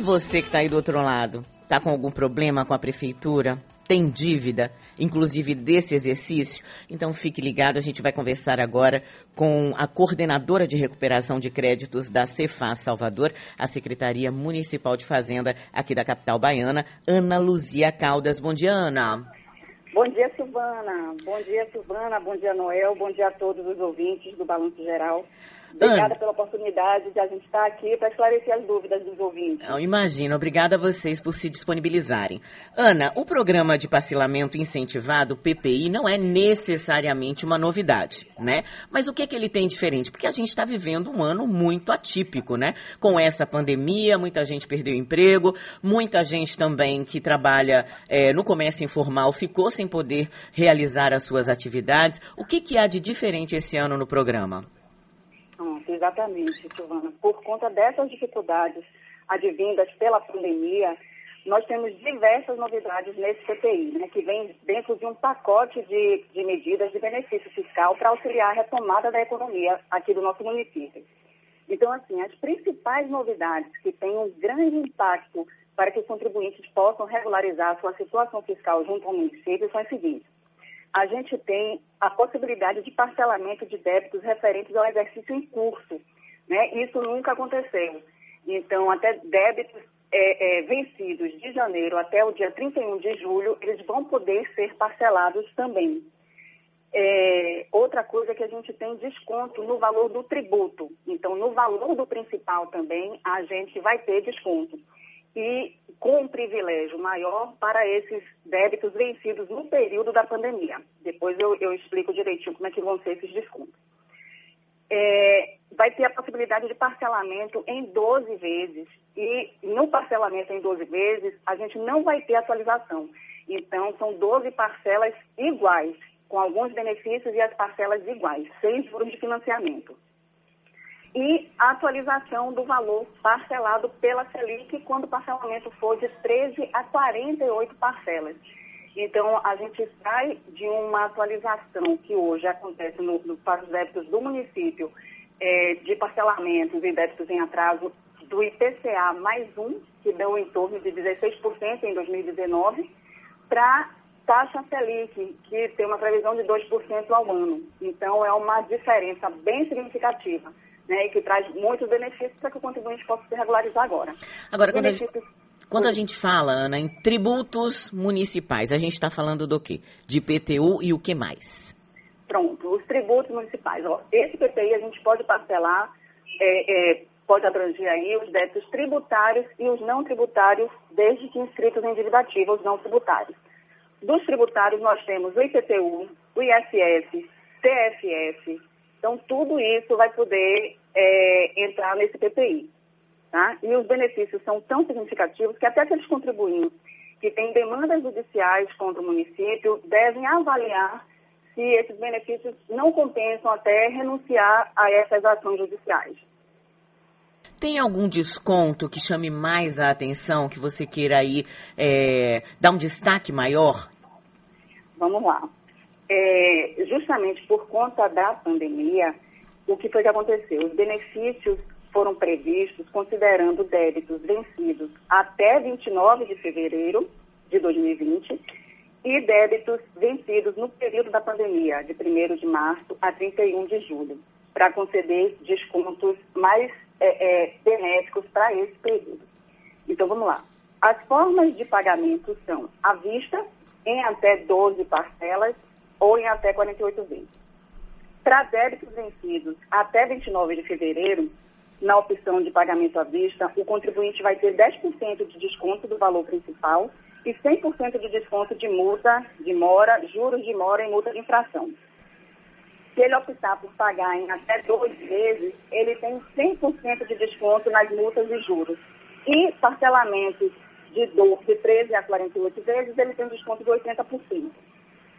você que está aí do outro lado, está com algum problema com a prefeitura? Tem dívida, inclusive desse exercício? Então fique ligado, a gente vai conversar agora com a coordenadora de recuperação de créditos da Cefaz Salvador, a Secretaria Municipal de Fazenda aqui da capital baiana, Ana Luzia Caldas. Bom dia, Ana. Bom dia, Silvana. Bom dia, Silvana. Bom dia, Noel. Bom dia a todos os ouvintes do Balanço Geral. Obrigada pela oportunidade de a gente estar aqui para esclarecer as dúvidas dos ouvintes. Eu imagino. Obrigada a vocês por se disponibilizarem. Ana, o programa de parcelamento incentivado, PPI, não é necessariamente uma novidade, né? Mas o que, é que ele tem diferente? Porque a gente está vivendo um ano muito atípico, né? Com essa pandemia, muita gente perdeu emprego, muita gente também que trabalha é, no comércio informal ficou sem poder realizar as suas atividades. O que, que há de diferente esse ano no programa? Exatamente, Silvana. Por conta dessas dificuldades advindas pela pandemia, nós temos diversas novidades nesse CPI, né, que vem dentro de um pacote de, de medidas de benefício fiscal para auxiliar a retomada da economia aqui do nosso município. Então, assim, as principais novidades que têm um grande impacto para que os contribuintes possam regularizar a sua situação fiscal junto ao município são as seguintes a gente tem a possibilidade de parcelamento de débitos referentes ao exercício em curso. Né? Isso nunca aconteceu. Então, até débitos é, é, vencidos de janeiro até o dia 31 de julho, eles vão poder ser parcelados também. É, outra coisa é que a gente tem desconto no valor do tributo. Então, no valor do principal também, a gente vai ter desconto e com um privilégio maior para esses débitos vencidos no período da pandemia. Depois eu, eu explico direitinho como é que vão ser esses descontos. É, vai ter a possibilidade de parcelamento em 12 vezes. E no parcelamento em 12 vezes, a gente não vai ter atualização. Então, são 12 parcelas iguais, com alguns benefícios e as parcelas iguais, sem juros de financiamento e a atualização do valor parcelado pela Selic quando o parcelamento for de 13 a 48 parcelas. Então, a gente sai de uma atualização que hoje acontece no, no, para os débitos do município é, de parcelamentos e débitos em atraso do IPCA mais um, que deu em torno de 16% em 2019, para taxa Selic, que tem uma previsão de 2% ao ano. Então, é uma diferença bem significativa né, e que traz muitos benefícios para que o contribuinte possa se regularizar agora. Agora, quando a, gente, quando a gente fala, Ana, em tributos municipais, a gente está falando do quê? De IPTU e o que mais? Pronto, os tributos municipais. Ó, esse PTI a gente pode parcelar, é, é, pode abranger aí os débitos tributários e os não tributários, desde que inscritos em dívida ativa, os não tributários. Dos tributários nós temos o IPTU, o ISS, TFS, então, tudo isso vai poder é, entrar nesse PPI. Tá? E os benefícios são tão significativos que até aqueles contribuintes que têm demandas judiciais contra o município devem avaliar se esses benefícios não compensam até renunciar a essas ações judiciais. Tem algum desconto que chame mais a atenção, que você queira aí é, dar um destaque maior? Vamos lá é, justamente por conta da pandemia, o que foi que aconteceu? Os benefícios foram previstos considerando débitos vencidos até 29 de fevereiro de 2020 e débitos vencidos no período da pandemia, de 1 de março a 31 de julho, para conceder descontos mais é, é, benéficos para esse período. Então, vamos lá. As formas de pagamento são à vista, em até 12 parcelas ou em até 48 vezes. Para débitos vencidos até 29 de fevereiro, na opção de pagamento à vista, o contribuinte vai ter 10% de desconto do valor principal e 100% de desconto de multa de mora, juros de mora e multa de infração. Se ele optar por pagar em até dois vezes, ele tem 100% de desconto nas multas e juros. E parcelamentos de, do, de 13 a 48 vezes, ele tem desconto de 80%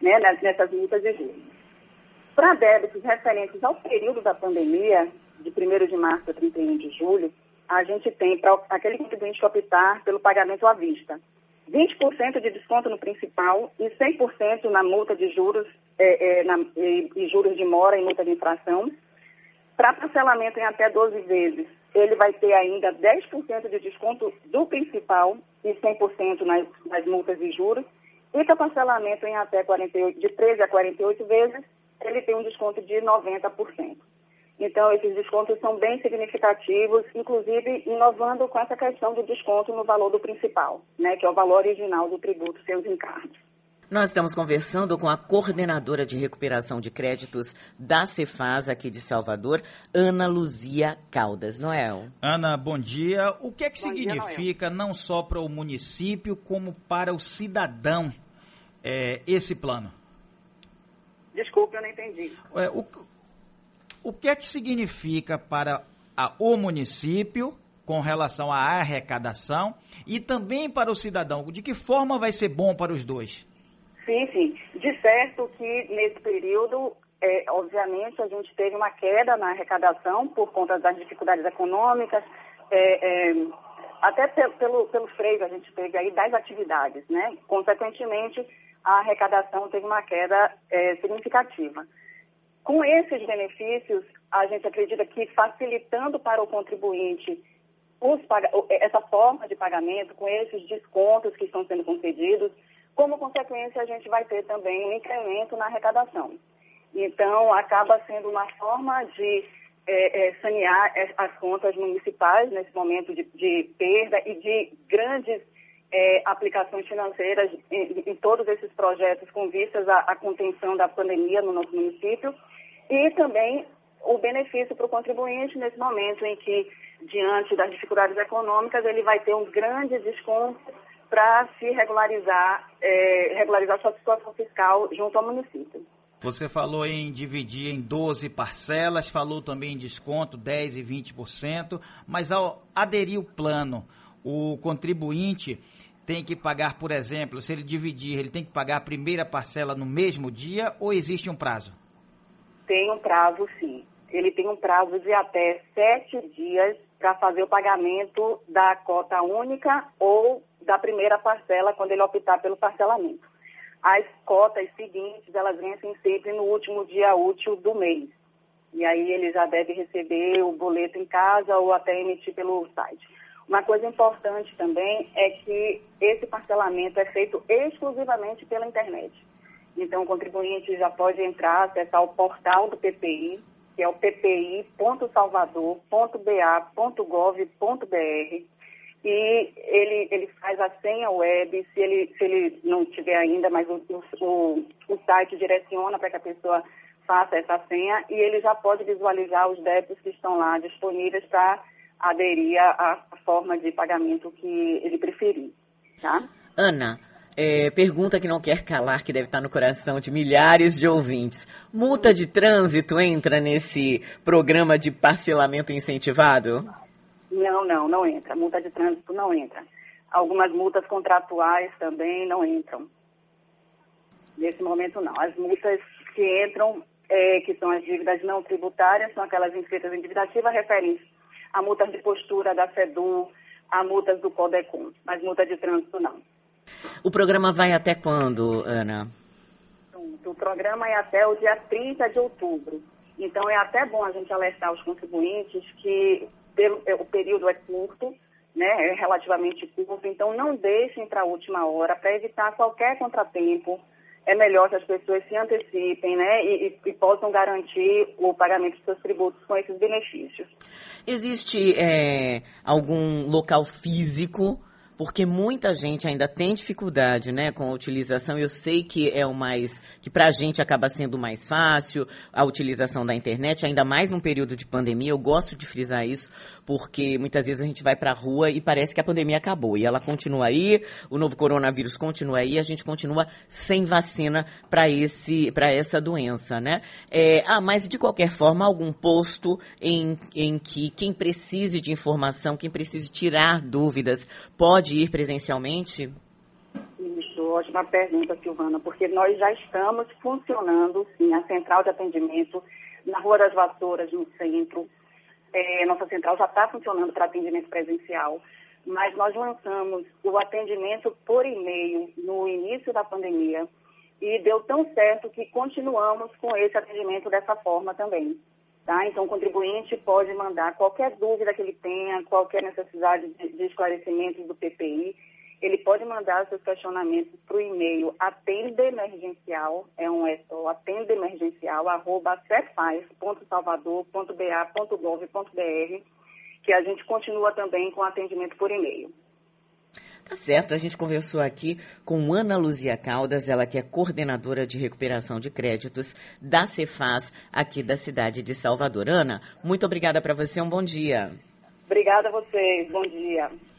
né, nessas multas de juros. Para débitos referentes ao período da pandemia, de 1 de março a 31 de julho, a gente tem para aquele contribuinte que optar pelo pagamento à vista. 20% de desconto no principal e 100% na multa de juros é, é, na, e, e, juros de mora e multa de infração. Para parcelamento em até 12 vezes, ele vai ter ainda 10% de desconto do principal e 100% nas, nas multas e juros. E com parcelamento em até 48, de 13 a 48 vezes, ele tem um desconto de 90%. Então, esses descontos são bem significativos, inclusive inovando com essa questão do desconto no valor do principal, né, que é o valor original do tributo seus encargos. Nós estamos conversando com a coordenadora de recuperação de créditos da Cefaz aqui de Salvador, Ana Luzia Caldas. Noel. Ana, bom dia. O que é que bom significa dia, não só para o município, como para o cidadão é, esse plano? Desculpe, eu não entendi. É, o, o que é que significa para a, o município com relação à arrecadação e também para o cidadão? De que forma vai ser bom para os dois? Sim, sim. De certo que nesse período, é, obviamente, a gente teve uma queda na arrecadação por conta das dificuldades econômicas, é, é, até pelo, pelo freio a gente teve aí das atividades, né? Consequentemente, a arrecadação teve uma queda é, significativa. Com esses benefícios, a gente acredita que facilitando para o contribuinte os, essa forma de pagamento, com esses descontos que estão sendo concedidos, como consequência, a gente vai ter também um incremento na arrecadação. Então, acaba sendo uma forma de é, é, sanear as contas municipais nesse momento de, de perda e de grandes é, aplicações financeiras em, em, todos esses projetos com vistas à, à, contenção da pandemia no nosso município e também o benefício para o contribuinte nesse momento em que, diante das dificuldades econômicas, ele vai ter um grande desconto para se regularizar, é, regularizar sua situação fiscal junto ao município. Você falou em dividir em 12 parcelas, falou também em desconto 10% e 20%, mas ao aderir o plano, o contribuinte tem que pagar, por exemplo, se ele dividir, ele tem que pagar a primeira parcela no mesmo dia ou existe um prazo? Tem um prazo, sim. Ele tem um prazo de até sete dias para fazer o pagamento da cota única ou da primeira parcela quando ele optar pelo parcelamento. As cotas seguintes, elas vencem sempre no último dia útil do mês. E aí ele já deve receber o boleto em casa ou até emitir pelo site. Uma coisa importante também é que esse parcelamento é feito exclusivamente pela internet. Então, o contribuinte já pode entrar, acessar o portal do PPI, que é o ppi.salvador.ba.gov.br e ele, ele faz a senha web, se ele, se ele não tiver ainda, mas o, o, o site direciona para que a pessoa faça essa senha e ele já pode visualizar os débitos que estão lá disponíveis para aderir à forma de pagamento que ele preferir. Tá? Ana, é, pergunta que não quer calar, que deve estar no coração de milhares de ouvintes. Multa de trânsito entra nesse programa de parcelamento incentivado? Não, não, não entra. Multa de trânsito não entra. Algumas multas contratuais também não entram. Nesse momento, não. As multas que entram, é, que são as dívidas não tributárias, são aquelas inscritas em dívida ativa, referem a multas de postura da FEDU, a multas do CODECOM, mas multa de trânsito não. O programa vai até quando, Ana? O programa é até o dia 30 de outubro. Então, é até bom a gente alertar os contribuintes que é, o período é curto, né, é relativamente curto, então não deixem para a última hora para evitar qualquer contratempo. É melhor que as pessoas se antecipem né, e, e, e possam garantir o pagamento dos seus tributos com esses benefícios. Existe é, algum local físico porque muita gente ainda tem dificuldade, né, com a utilização. Eu sei que é o mais, que para a gente acaba sendo mais fácil a utilização da internet, ainda mais num período de pandemia. Eu gosto de frisar isso, porque muitas vezes a gente vai para a rua e parece que a pandemia acabou e ela continua aí, o novo coronavírus continua aí, a gente continua sem vacina para esse, para essa doença, né? É, ah, mas de qualquer forma, algum posto em, em que quem precise de informação, quem precise tirar dúvidas, pode pode ir presencialmente? Isso, ótima pergunta, Silvana, porque nós já estamos funcionando, sim, a central de atendimento na Rua das Vassouras, no centro. É, nossa central já está funcionando para atendimento presencial, mas nós lançamos o atendimento por e-mail no início da pandemia e deu tão certo que continuamos com esse atendimento dessa forma também. Tá? Então, o contribuinte pode mandar qualquer dúvida que ele tenha, qualquer necessidade de, de esclarecimento do PPI, ele pode mandar seus questionamentos para o e-mail atendeemergencial, é um só, atendeemergencial, arroba cefaz.salvador.ba.gov.br, que a gente continua também com atendimento por e-mail. Tá certo, a gente conversou aqui com Ana Luzia Caldas, ela que é coordenadora de recuperação de créditos da Cefaz aqui da cidade de Salvador. Ana, muito obrigada para você, um bom dia. Obrigada a vocês, bom dia.